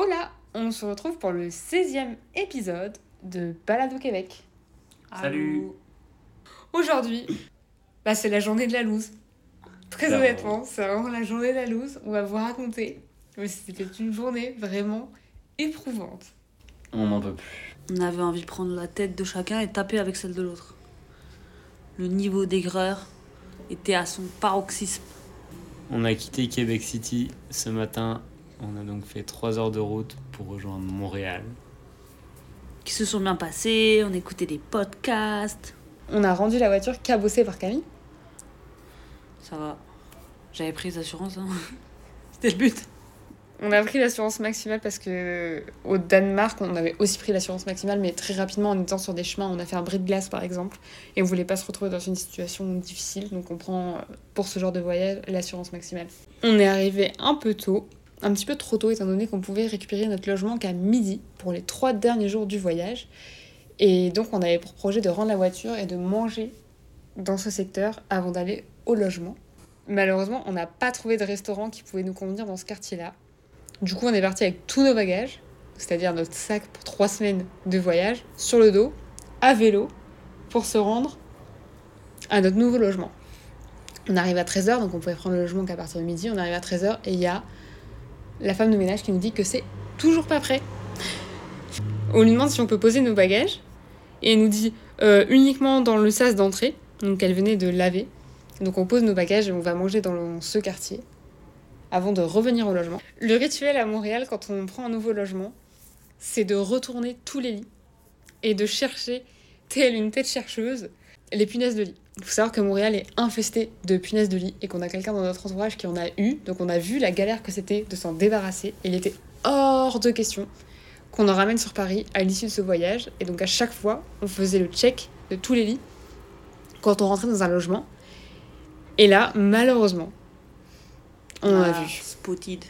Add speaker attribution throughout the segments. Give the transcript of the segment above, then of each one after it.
Speaker 1: Hola, on se retrouve pour le 16e épisode de Balade au Québec.
Speaker 2: Salut.
Speaker 1: Aujourd'hui, bah, c'est la journée de la loose. Très honnêtement, c'est vraiment la journée de la loose. On va vous raconter. Mais c'était une journée vraiment éprouvante.
Speaker 2: On n'en peut plus.
Speaker 3: On avait envie de prendre la tête de chacun et taper avec celle de l'autre. Le niveau d'aigreur était à son paroxysme.
Speaker 2: On a quitté Québec City ce matin. On a donc fait 3 heures de route pour rejoindre Montréal.
Speaker 3: Qui se sont bien passés, on écoutait des podcasts.
Speaker 1: On a rendu la voiture cabossée par Camille.
Speaker 3: Ça va. J'avais pris les assurances. Hein. C'était le but.
Speaker 1: On a pris l'assurance maximale parce que au Danemark, on avait aussi pris l'assurance maximale, mais très rapidement en étant sur des chemins, on a fait un bris de glace par exemple, et on voulait pas se retrouver dans une situation difficile, donc on prend pour ce genre de voyage l'assurance maximale. On est arrivé un peu tôt, un petit peu trop tôt étant donné qu'on pouvait récupérer notre logement qu'à midi pour les trois derniers jours du voyage, et donc on avait pour projet de rendre la voiture et de manger dans ce secteur avant d'aller au logement. Malheureusement, on n'a pas trouvé de restaurant qui pouvait nous convenir dans ce quartier-là. Du coup, on est parti avec tous nos bagages, c'est-à-dire notre sac pour trois semaines de voyage, sur le dos, à vélo, pour se rendre à notre nouveau logement. On arrive à 13h, donc on pouvait prendre le logement qu'à partir de midi. On arrive à 13h et il y a la femme de ménage qui nous dit que c'est toujours pas prêt. On lui demande si on peut poser nos bagages et elle nous dit euh, uniquement dans le sas d'entrée, donc elle venait de laver. Donc on pose nos bagages et on va manger dans ce quartier avant de revenir au logement. Le rituel à Montréal, quand on prend un nouveau logement, c'est de retourner tous les lits et de chercher, telle une tête chercheuse, les punaises de lit. Il faut savoir que Montréal est infesté de punaises de lit et qu'on a quelqu'un dans notre entourage qui en a eu. Donc on a vu la galère que c'était de s'en débarrasser. Et il était hors de question qu'on en ramène sur Paris à l'issue de ce voyage. Et donc à chaque fois, on faisait le check de tous les lits quand on rentrait dans un logement. Et là, malheureusement, on a
Speaker 3: Ah,
Speaker 1: vu.
Speaker 3: Spotted.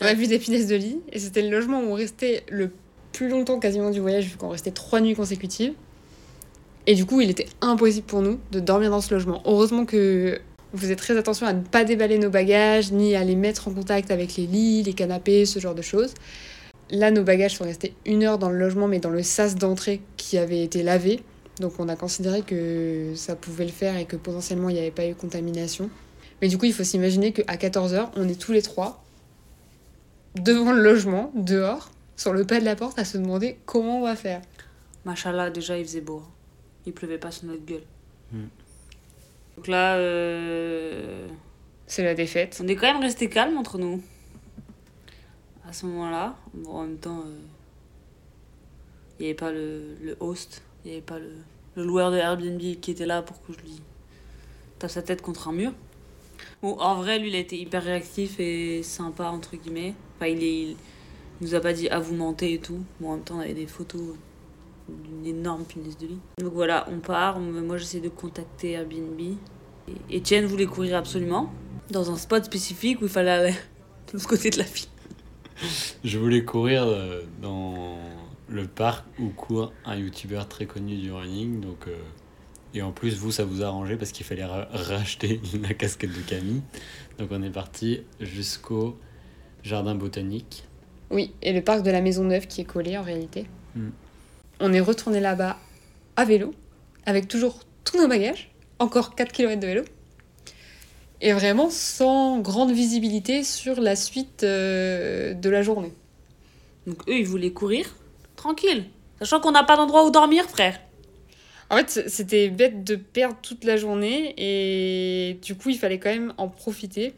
Speaker 1: On a vu des punaises de lit et c'était le logement où on restait le plus longtemps quasiment du voyage vu qu'on restait trois nuits consécutives. Et du coup, il était impossible pour nous de dormir dans ce logement. Heureusement que on faisait très attention à ne pas déballer nos bagages ni à les mettre en contact avec les lits, les canapés, ce genre de choses. Là, nos bagages sont restés une heure dans le logement, mais dans le sas d'entrée qui avait été lavé. Donc, on a considéré que ça pouvait le faire et que potentiellement il n'y avait pas eu contamination. Mais du coup, il faut s'imaginer qu'à 14h, on est tous les trois devant le logement, dehors, sur le pas de la porte, à se demander comment on va faire.
Speaker 3: Machallah, déjà il faisait beau. Il pleuvait pas sur notre gueule.
Speaker 2: Hmm.
Speaker 3: Donc là, euh,
Speaker 1: C'est la défaite.
Speaker 3: on est quand même resté calme entre nous. À ce moment-là, bon, en même temps, euh, il n'y avait pas le, le host, il n'y avait pas le, le loueur de Airbnb qui était là pour que je lui tape sa tête contre un mur. Bon, en vrai, lui, il a été hyper réactif et sympa, entre guillemets. Enfin, il, est, il nous a pas dit, ah, vous mentez et tout. Bon, en même temps, on avait des photos d'une énorme punaise de lit. Donc voilà, on part. Moi, j'essaie de contacter Airbnb. Et Etienne voulait courir absolument dans un spot spécifique où il fallait aller de l'autre côté de la ville.
Speaker 2: Je voulais courir euh, dans le parc où court un youtubeur très connu du running. Donc, euh, et en plus, vous, ça vous a arrangé parce qu'il fallait ra- racheter la casquette de Camille. Donc on est parti jusqu'au jardin botanique.
Speaker 1: Oui, et le parc de la Maison Neuve qui est collé en réalité.
Speaker 2: Hmm.
Speaker 1: On est retourné là-bas à vélo, avec toujours tous nos bagages, encore 4 km de vélo, et vraiment sans grande visibilité sur la suite euh, de la journée.
Speaker 3: Donc eux, ils voulaient courir tranquille. Sachant qu'on n'a pas d'endroit où dormir, frère.
Speaker 1: En fait, c'était bête de perdre toute la journée et du coup, il fallait quand même en profiter.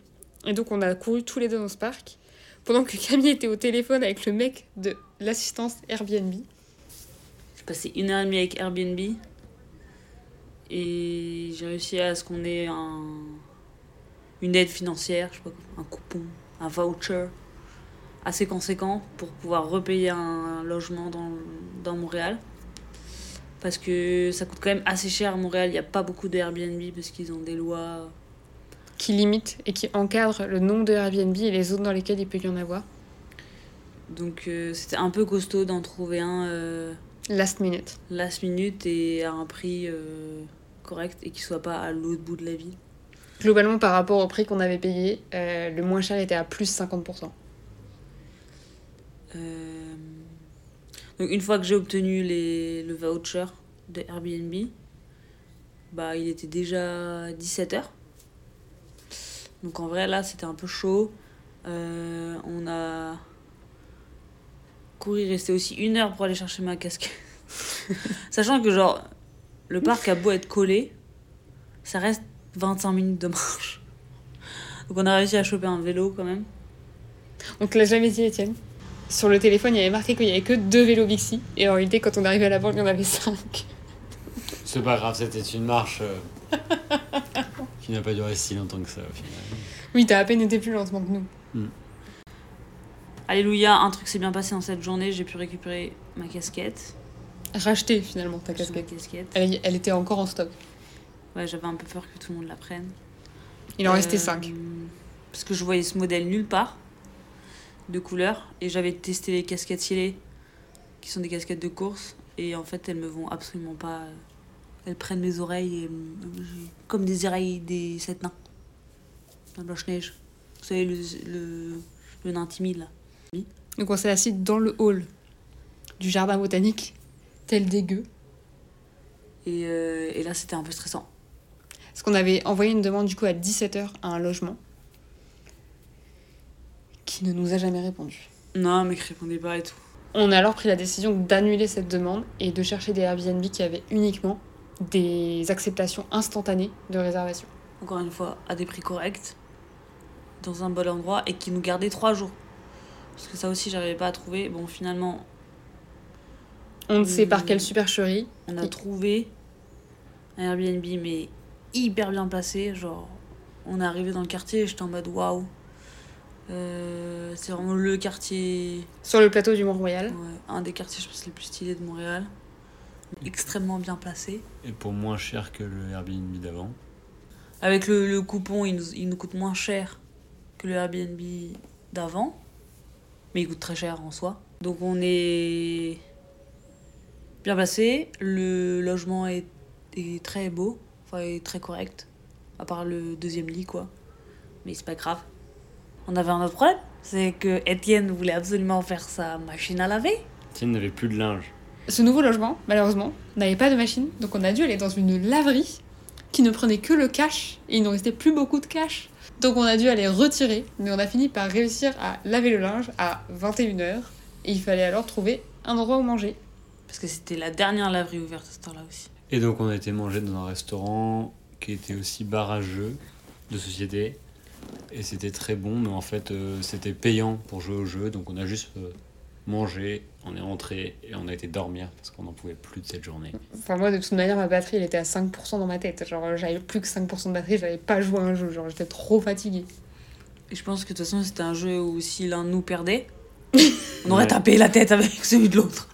Speaker 1: Et donc, on a couru tous les deux dans ce parc pendant que Camille était au téléphone avec le mec de l'assistance Airbnb.
Speaker 3: Passé une heure et demie avec Airbnb. Et j'ai réussi à ce qu'on ait un... une aide financière, je sais pas, un coupon, un voucher assez conséquent pour pouvoir repayer un logement dans, dans Montréal. Parce que ça coûte quand même assez cher à Montréal. Il n'y a pas beaucoup d'Airbnb parce qu'ils ont des lois.
Speaker 1: qui limite et qui encadre le nombre de Airbnb et les zones dans lesquelles il peut y en avoir.
Speaker 3: Donc euh, c'était un peu costaud d'en trouver un euh,
Speaker 1: Last minute.
Speaker 3: last minute et à un prix euh, correct et qui soit pas à l'autre bout de la ville.
Speaker 1: Globalement, par rapport au prix qu'on avait payé, euh, le moins cher était à plus 50%.
Speaker 3: Euh, Donc une fois que j'ai obtenu les... le voucher de Airbnb, bah il était déjà 17h. Donc en vrai là c'était un peu chaud. Euh, on a couru, resté aussi une heure pour aller chercher ma casquette. Sachant que genre le parc a beau être collé, ça reste 25 minutes de marche. Donc on a réussi à choper un vélo quand même.
Speaker 1: On te l'a jamais dit, Étienne. Sur le téléphone, il y avait marqué qu'il y avait que deux vélos Bixi. Et en réalité, quand on est arrivé à la banque, il y en avait cinq.
Speaker 2: C'est pas grave, c'était une marche euh, qui n'a pas duré si longtemps que ça au final.
Speaker 1: Oui, t'as à peine été plus lentement que nous.
Speaker 3: Alléluia, un truc s'est bien passé dans cette journée, j'ai pu récupérer ma casquette.
Speaker 1: Racheter finalement ta casquette.
Speaker 3: casquette.
Speaker 1: Elle, elle était encore en stock.
Speaker 3: Ouais, j'avais un peu peur que tout le monde la prenne.
Speaker 1: Il en restait
Speaker 3: Euh,
Speaker 1: cinq.
Speaker 3: Parce que je voyais ce modèle nulle part de couleur et j'avais testé les casquettes stylées qui sont des casquettes de course et en fait elles me vont absolument pas. euh, Elles prennent mes oreilles et j'ai- comme des oreilles des sept nains. La Blanche-Neige. Vous savez, le, le, le nain timide là.
Speaker 1: Donc on s'est assis dans le hall du jardin botanique, tel dégueu.
Speaker 3: Et, euh, et là c'était un peu stressant.
Speaker 1: Parce qu'on avait envoyé une demande du coup à 17h à un logement qui ne nous a jamais répondu.
Speaker 3: Non, mec, répondez pas et tout.
Speaker 1: On a alors pris la décision d'annuler cette demande et de chercher des Airbnb qui avaient uniquement des acceptations instantanées de réservation.
Speaker 3: Encore une fois, à des prix corrects, dans un bon endroit et qui nous gardait trois jours. Parce que ça aussi, j'arrivais pas à trouver. Bon, finalement,
Speaker 1: On ne sait par
Speaker 3: Hmm.
Speaker 1: quelle supercherie.
Speaker 3: on a trouvé un Airbnb, mais hyper bien placé. Genre, on est arrivé dans le quartier et j'étais en mode waouh. Euh, c'est vraiment le quartier,
Speaker 1: Sur le plateau du Mont-Royal.
Speaker 3: ouais, un des quartiers, je pense, les plus stylés de Montréal. Extrêmement bien placé.
Speaker 2: Et pour moins cher que le Airbnb d'avant.
Speaker 3: Avec le, le coupon, il nous, il nous coûte moins cher que le Airbnb d'avant. Mais il coûte très cher en soi. Donc on est bien placé. Le logement est, est très beau. Enfin, est très correct. À part le deuxième lit, quoi. Mais c'est pas grave. On avait un autre problème. C'est que Étienne voulait absolument faire sa machine à laver.
Speaker 2: Tiens, n'avait plus de linge.
Speaker 1: Ce nouveau logement, malheureusement, n'avait pas de machine, donc on a dû aller dans une laverie qui ne prenait que le cash et il ne restait plus beaucoup de cash. Donc on a dû aller retirer, mais on a fini par réussir à laver le linge à 21h et il fallait alors trouver un endroit où manger.
Speaker 3: Parce que c'était la dernière laverie ouverte à ce temps-là aussi.
Speaker 2: Et donc on a été manger dans un restaurant qui était aussi bar à jeux de société. Et c'était très bon, mais en fait euh, c'était payant pour jouer au jeu. Donc on a juste euh, mangé, on est rentré et on a été dormir parce qu'on n'en pouvait plus de cette journée.
Speaker 1: Enfin moi de toute manière ma batterie elle était à 5% dans ma tête, genre j'avais plus que 5% de batterie, j'avais pas joué à un jeu, genre j'étais trop fatiguée.
Speaker 3: Et je pense que de toute façon, c'était un jeu où si l'un de nous perdait, on aurait
Speaker 2: Ouais.
Speaker 3: tapé la tête avec celui de l'autre.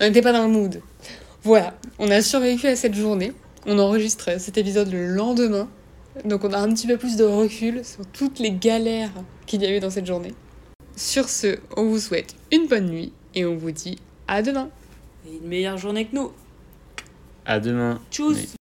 Speaker 1: On n'était pas dans le mood. Voilà, on a survécu à cette journée. On enregistre cet épisode le lendemain. Donc on a un petit peu plus de recul sur toutes les galères qu'il y a eu dans cette journée. Sur ce, on vous souhaite une bonne nuit et on vous dit à demain.
Speaker 3: Et une meilleure journée que nous.
Speaker 2: À demain.
Speaker 3: Tchuss
Speaker 2: Oui.